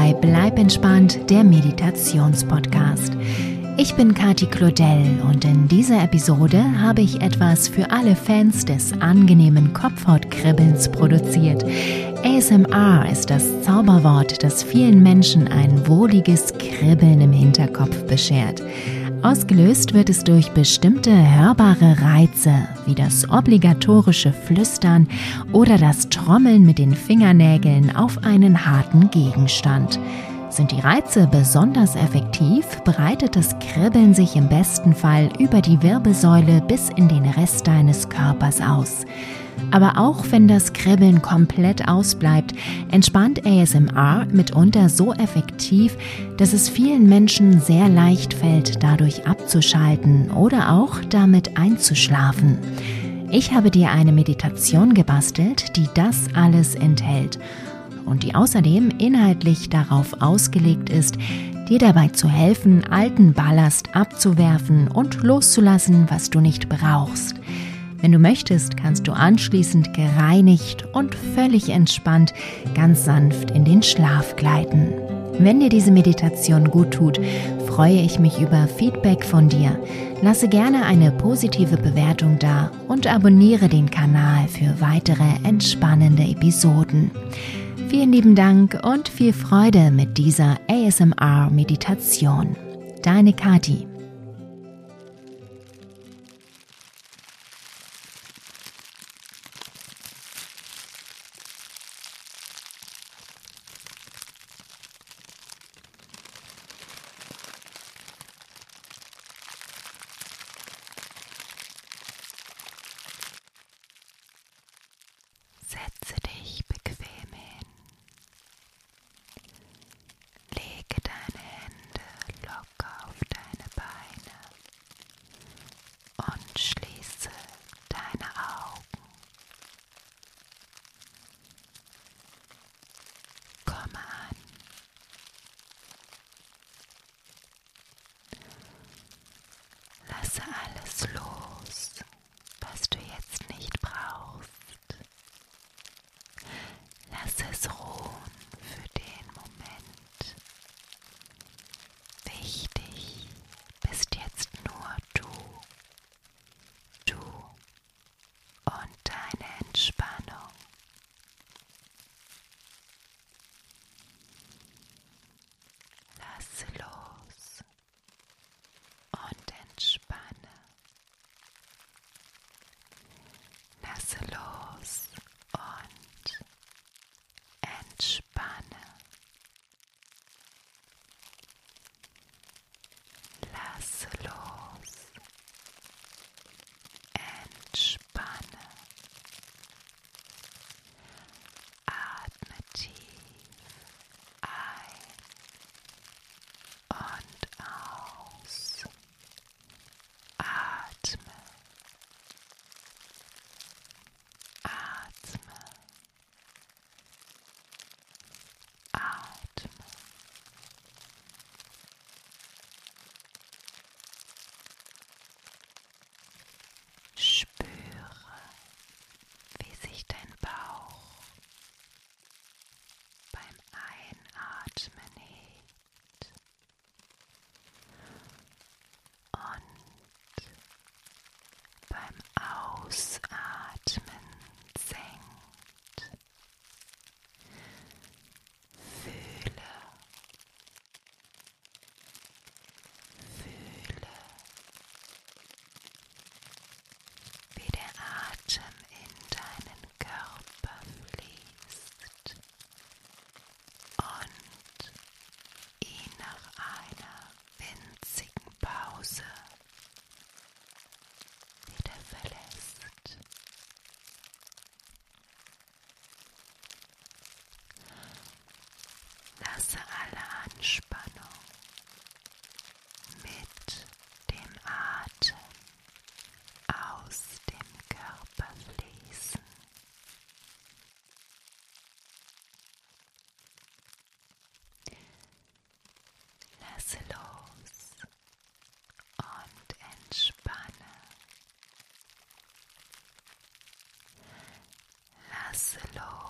bei Bleib entspannt, der Meditationspodcast. Ich bin Kati Claudel und in dieser Episode habe ich etwas für alle Fans des angenehmen Kopfhautkribbelns produziert. ASMR ist das Zauberwort, das vielen Menschen ein wohliges Kribbeln im Hinterkopf beschert. Ausgelöst wird es durch bestimmte hörbare Reize, wie das obligatorische Flüstern oder das Trommeln mit den Fingernägeln auf einen harten Gegenstand. Sind die Reize besonders effektiv, breitet das Kribbeln sich im besten Fall über die Wirbelsäule bis in den Rest deines Körpers aus. Aber auch wenn das Kribbeln komplett ausbleibt, entspannt ASMR mitunter so effektiv, dass es vielen Menschen sehr leicht fällt, dadurch abzuschalten oder auch damit einzuschlafen. Ich habe dir eine Meditation gebastelt, die das alles enthält und die außerdem inhaltlich darauf ausgelegt ist, dir dabei zu helfen, alten Ballast abzuwerfen und loszulassen, was du nicht brauchst. Wenn du möchtest, kannst du anschließend gereinigt und völlig entspannt ganz sanft in den Schlaf gleiten. Wenn dir diese Meditation gut tut, freue ich mich über Feedback von dir. Lasse gerne eine positive Bewertung da und abonniere den Kanal für weitere entspannende Episoden. Vielen lieben Dank und viel Freude mit dieser ASMR-Meditation. Deine Kati. Setze dich bequem hin. Lege deine Hände locker auf deine Beine und schließe deine Augen. Komme an. Lasse alles los, was du jetzt nicht brauchst. Lass es ruhen für den Moment. Wichtig bist jetzt nur du, du und deine Lasse los und entspanne. Lasse los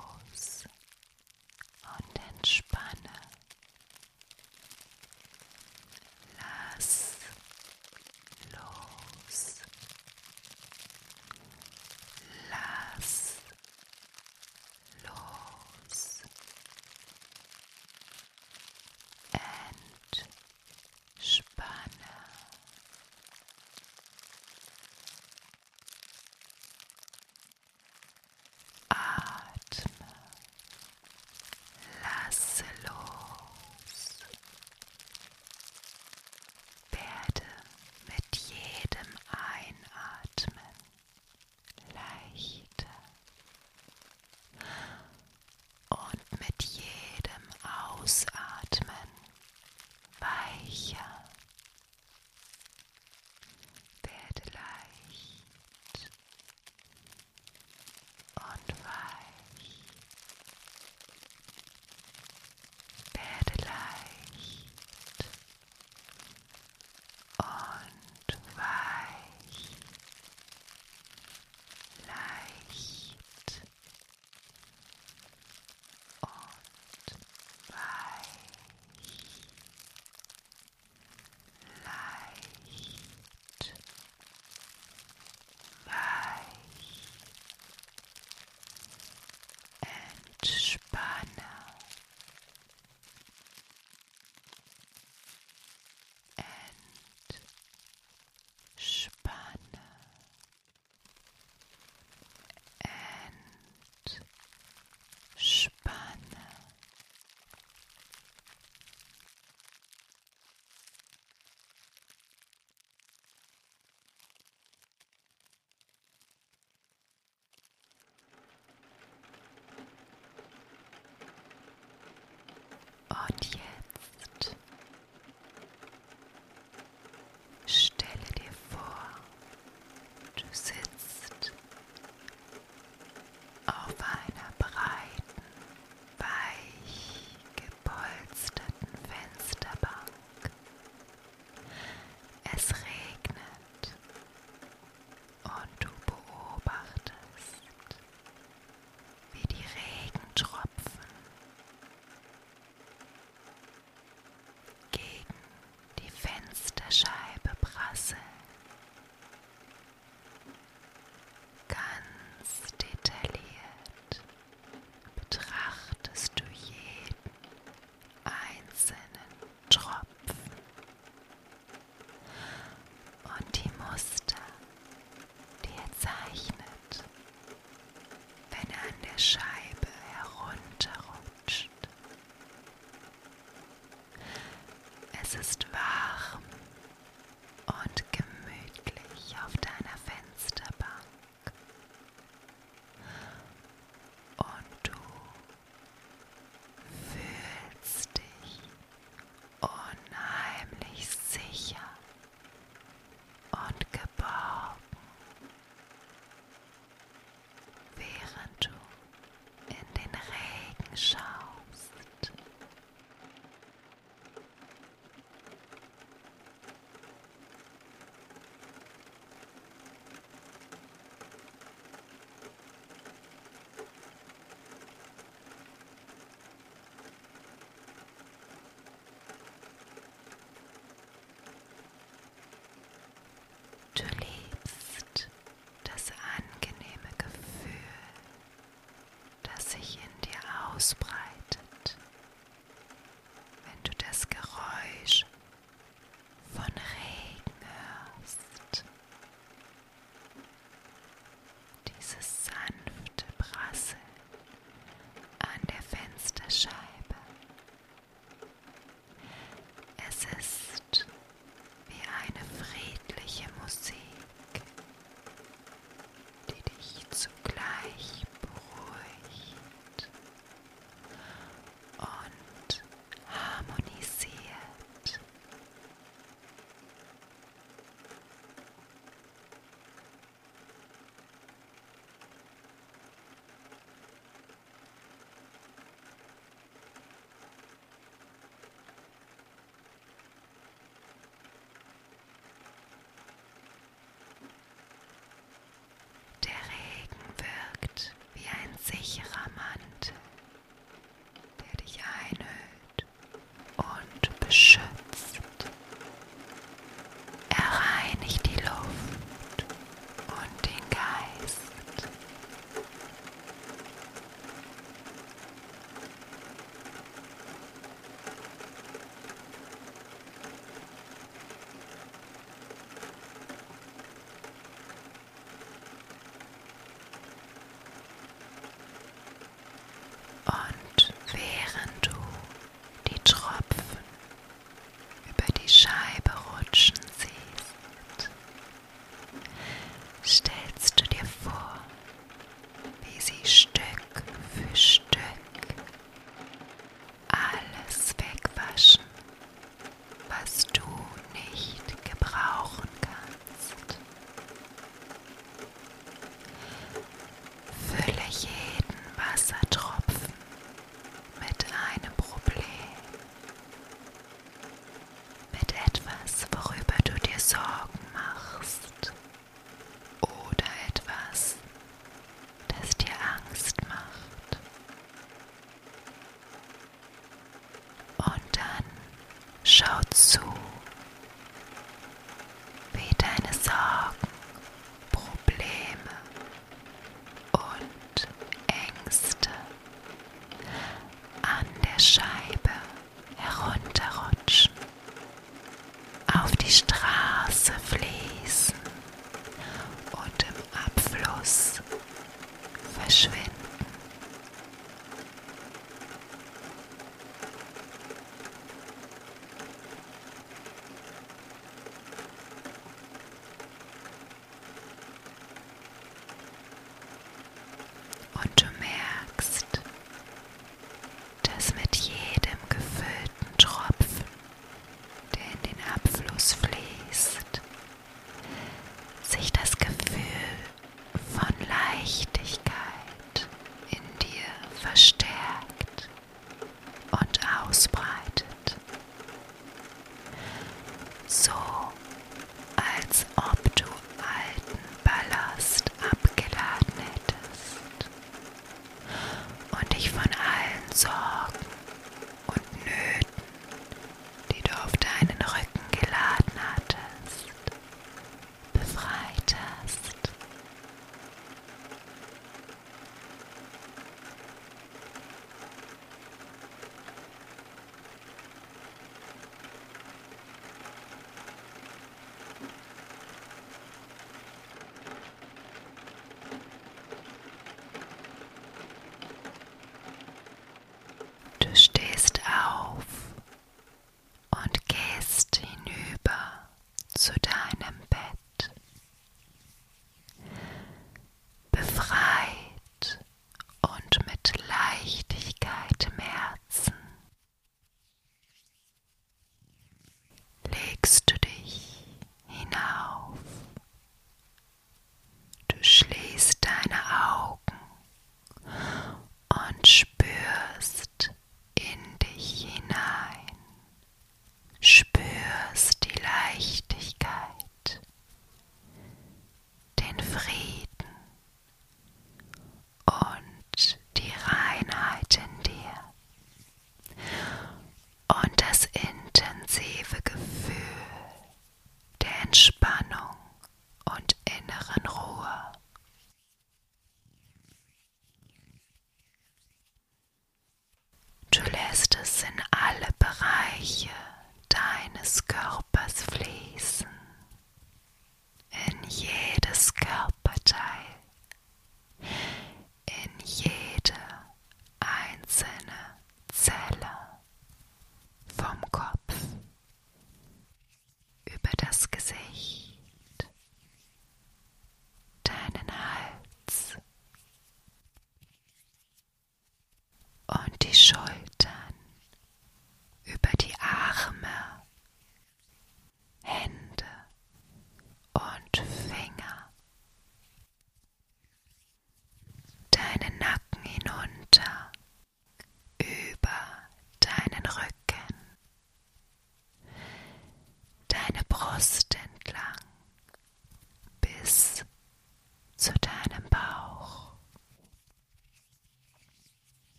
einen Bett.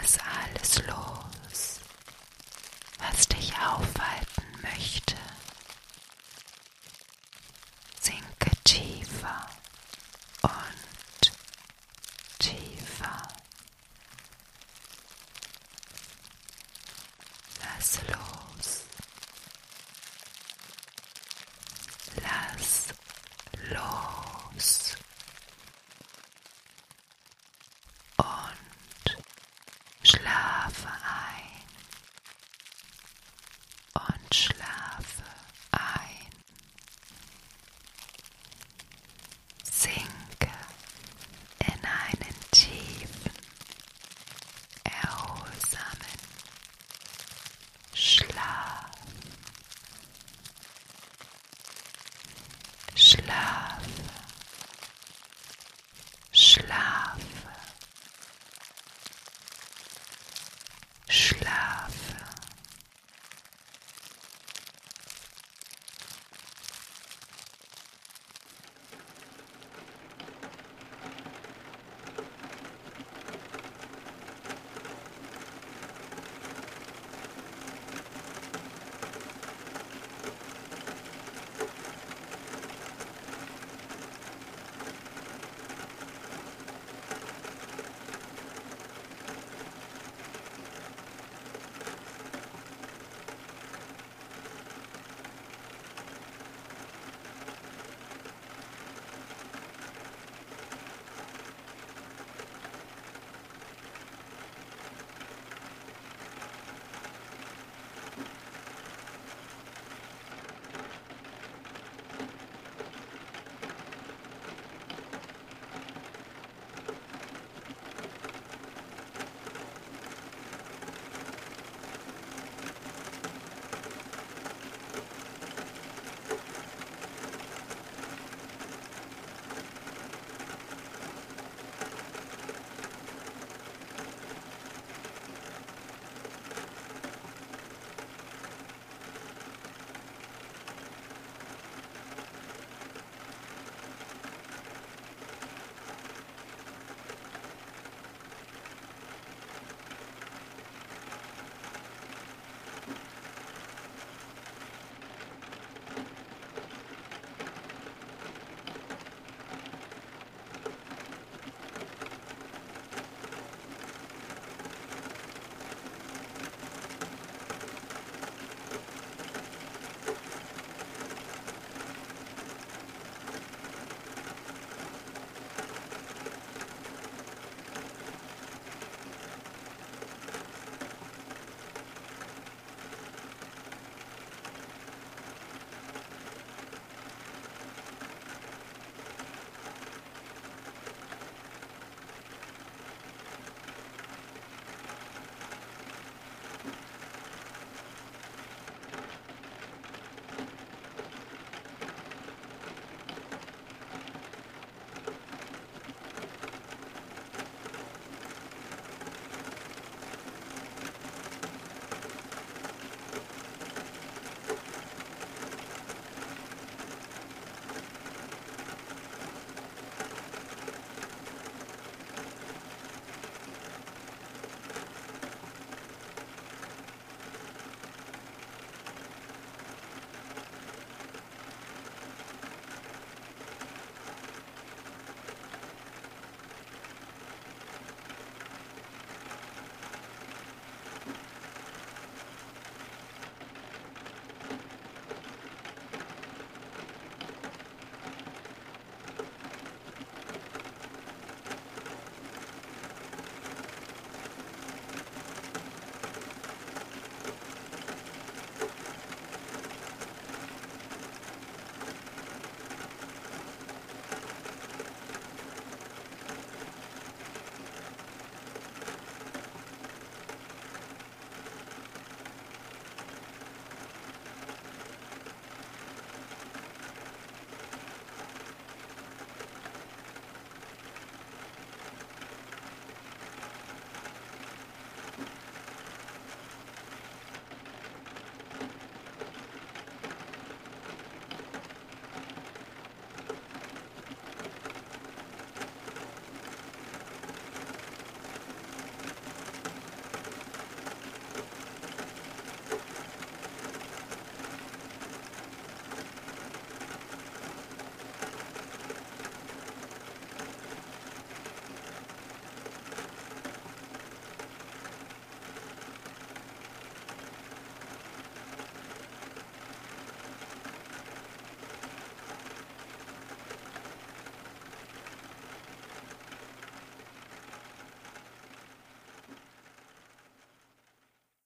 Lass alles los, was dich aufhalten möchte.